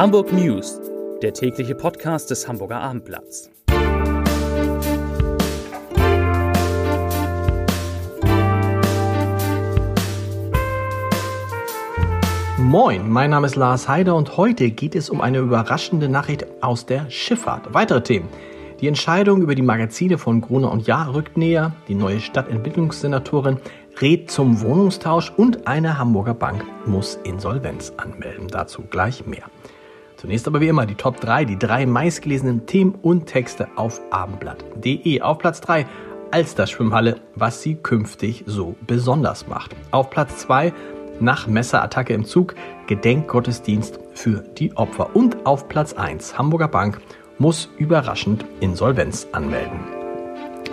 Hamburg News, der tägliche Podcast des Hamburger Abendblatts. Moin, mein Name ist Lars Heider und heute geht es um eine überraschende Nachricht aus der Schifffahrt. Weitere Themen. Die Entscheidung über die Magazine von Gruner und Jahr rückt näher, die neue Stadtentwicklungssenatorin rät zum Wohnungstausch und eine Hamburger Bank muss Insolvenz anmelden. Dazu gleich mehr. Zunächst aber wie immer die Top 3, die drei meistgelesenen Themen und Texte auf abendblatt.de. Auf Platz 3 Alster Schwimmhalle, was sie künftig so besonders macht. Auf Platz 2 nach Messerattacke im Zug Gedenkgottesdienst für die Opfer. Und auf Platz 1 Hamburger Bank muss überraschend Insolvenz anmelden.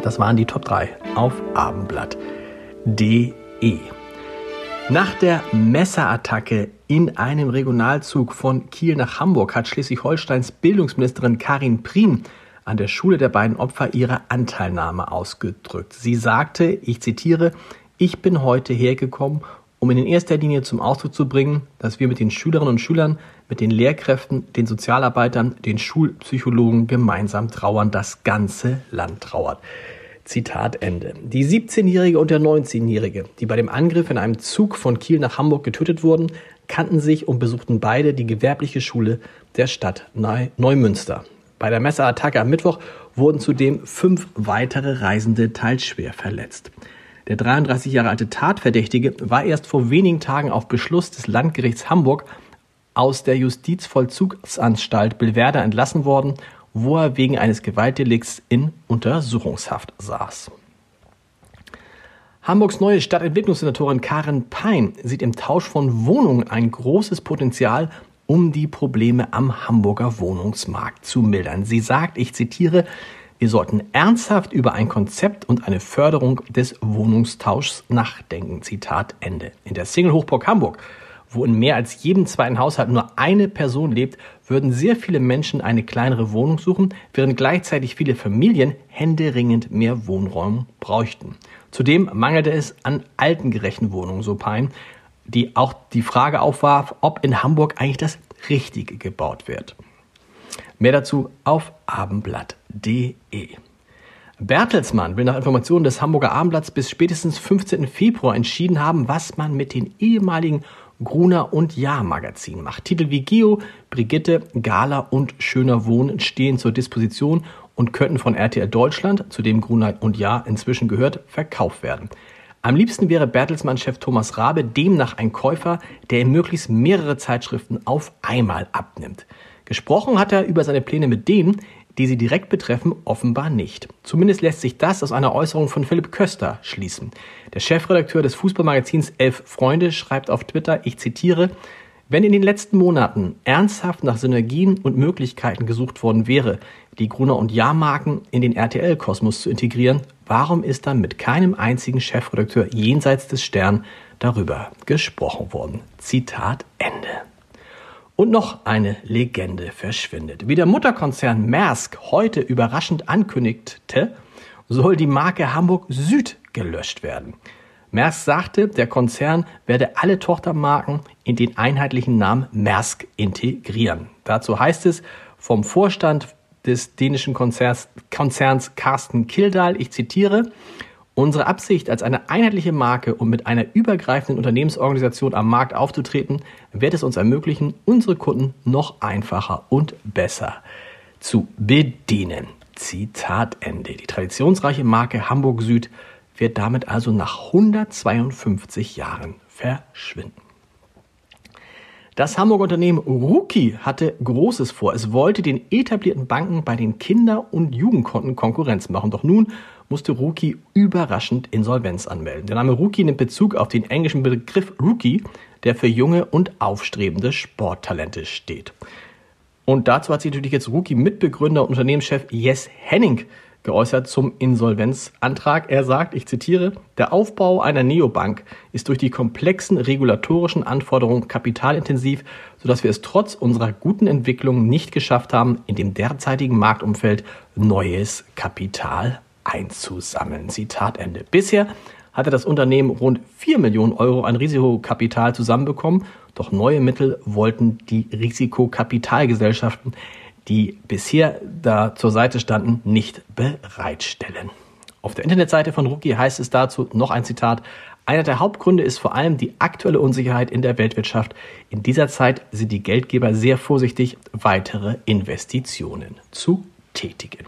Das waren die Top 3 auf abendblatt.de. Nach der Messerattacke in einem Regionalzug von Kiel nach Hamburg hat Schleswig-Holsteins Bildungsministerin Karin Prien an der Schule der beiden Opfer ihre Anteilnahme ausgedrückt. Sie sagte, ich zitiere, ich bin heute hergekommen, um in erster Linie zum Ausdruck zu bringen, dass wir mit den Schülerinnen und Schülern, mit den Lehrkräften, den Sozialarbeitern, den Schulpsychologen gemeinsam trauern. Das ganze Land trauert. Zitat Ende. Die 17-Jährige und der 19-Jährige, die bei dem Angriff in einem Zug von Kiel nach Hamburg getötet wurden, kannten sich und besuchten beide die gewerbliche Schule der Stadt Neumünster. Bei der Messerattacke am Mittwoch wurden zudem fünf weitere Reisende teils schwer verletzt. Der 33 Jahre alte Tatverdächtige war erst vor wenigen Tagen auf Beschluss des Landgerichts Hamburg aus der Justizvollzugsanstalt Billwerder entlassen worden wo er wegen eines Gewaltdelikts in Untersuchungshaft saß. Hamburgs neue Stadtentwicklungssenatorin Karen Pein sieht im Tausch von Wohnungen ein großes Potenzial, um die Probleme am Hamburger Wohnungsmarkt zu mildern. Sie sagt, ich zitiere, wir sollten ernsthaft über ein Konzept und eine Förderung des Wohnungstauschs nachdenken. Zitat Ende. In der Single Hochburg Hamburg wo in mehr als jedem zweiten Haushalt nur eine Person lebt, würden sehr viele Menschen eine kleinere Wohnung suchen, während gleichzeitig viele Familien händeringend mehr Wohnräume bräuchten. Zudem mangelte es an altengerechten Wohnungen, so Pein, die auch die Frage aufwarf, ob in Hamburg eigentlich das Richtige gebaut wird. Mehr dazu auf abendblatt.de. Bertelsmann will nach Informationen des Hamburger Abendblatts bis spätestens 15. Februar entschieden haben, was man mit den ehemaligen Gruner und Jahr Magazin macht. Titel wie Geo, Brigitte, Gala und Schöner Wohnen stehen zur Disposition und könnten von RTL Deutschland, zu dem Gruner und Jahr inzwischen gehört, verkauft werden. Am liebsten wäre Bertelsmann-Chef Thomas Rabe demnach ein Käufer, der ihm möglichst mehrere Zeitschriften auf einmal abnimmt. Gesprochen hat er über seine Pläne mit denen, die sie direkt betreffen, offenbar nicht. Zumindest lässt sich das aus einer Äußerung von Philipp Köster schließen. Der Chefredakteur des Fußballmagazins Elf Freunde schreibt auf Twitter, ich zitiere, wenn in den letzten Monaten ernsthaft nach Synergien und Möglichkeiten gesucht worden wäre, die Gruner und Jahrmarken in den RTL-Kosmos zu integrieren, warum ist dann mit keinem einzigen Chefredakteur jenseits des Stern darüber gesprochen worden? Zitat Ende. Und noch eine Legende verschwindet. Wie der Mutterkonzern Maersk heute überraschend ankündigte, soll die Marke Hamburg Süd gelöscht werden. Maersk sagte, der Konzern werde alle Tochtermarken in den einheitlichen Namen Maersk integrieren. Dazu heißt es vom Vorstand des dänischen Konzerns, Konzerns Carsten Kildahl, ich zitiere, Unsere Absicht, als eine einheitliche Marke und mit einer übergreifenden Unternehmensorganisation am Markt aufzutreten, wird es uns ermöglichen, unsere Kunden noch einfacher und besser zu bedienen. Zitat Ende. Die traditionsreiche Marke Hamburg Süd wird damit also nach 152 Jahren verschwinden. Das Hamburger Unternehmen Ruki hatte Großes vor. Es wollte den etablierten Banken bei den Kinder- und Jugendkonten Konkurrenz machen. Doch nun musste Rookie überraschend Insolvenz anmelden. Der Name Rookie nimmt Bezug auf den englischen Begriff Rookie, der für junge und aufstrebende Sporttalente steht. Und dazu hat sich natürlich jetzt Rookie-Mitbegründer und Unternehmenschef Jes Henning geäußert zum Insolvenzantrag. Er sagt, ich zitiere, der Aufbau einer Neobank ist durch die komplexen regulatorischen Anforderungen kapitalintensiv, sodass wir es trotz unserer guten Entwicklung nicht geschafft haben, in dem derzeitigen Marktumfeld neues Kapital einzusammeln. Zitat Ende. Bisher hatte das Unternehmen rund 4 Millionen Euro an Risikokapital zusammenbekommen, doch neue Mittel wollten die Risikokapitalgesellschaften, die bisher da zur Seite standen, nicht bereitstellen. Auf der Internetseite von Rookie heißt es dazu noch ein Zitat. Einer der Hauptgründe ist vor allem die aktuelle Unsicherheit in der Weltwirtschaft. In dieser Zeit sind die Geldgeber sehr vorsichtig, weitere Investitionen zu tätigen.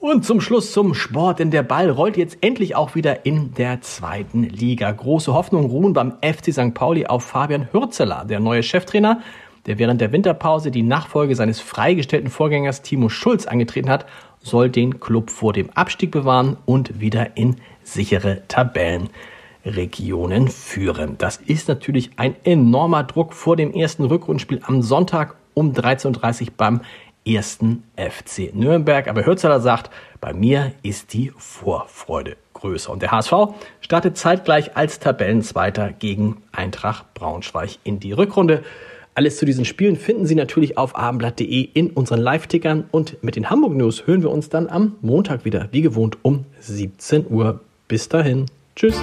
Und zum Schluss zum Sport, denn der Ball rollt jetzt endlich auch wieder in der zweiten Liga. Große Hoffnung ruhen beim FC St. Pauli auf Fabian Hürzeler, der neue Cheftrainer, der während der Winterpause die Nachfolge seines freigestellten Vorgängers Timo Schulz angetreten hat, soll den Klub vor dem Abstieg bewahren und wieder in sichere Tabellenregionen führen. Das ist natürlich ein enormer Druck vor dem ersten Rückrundenspiel am Sonntag um 13.30 Uhr beim ersten FC Nürnberg. Aber Hürzeler sagt, bei mir ist die Vorfreude größer. Und der HSV startet zeitgleich als Tabellenzweiter gegen Eintracht Braunschweig in die Rückrunde. Alles zu diesen Spielen finden Sie natürlich auf abendblatt.de in unseren Live-Tickern. Und mit den Hamburg News hören wir uns dann am Montag wieder, wie gewohnt, um 17 Uhr. Bis dahin. Tschüss.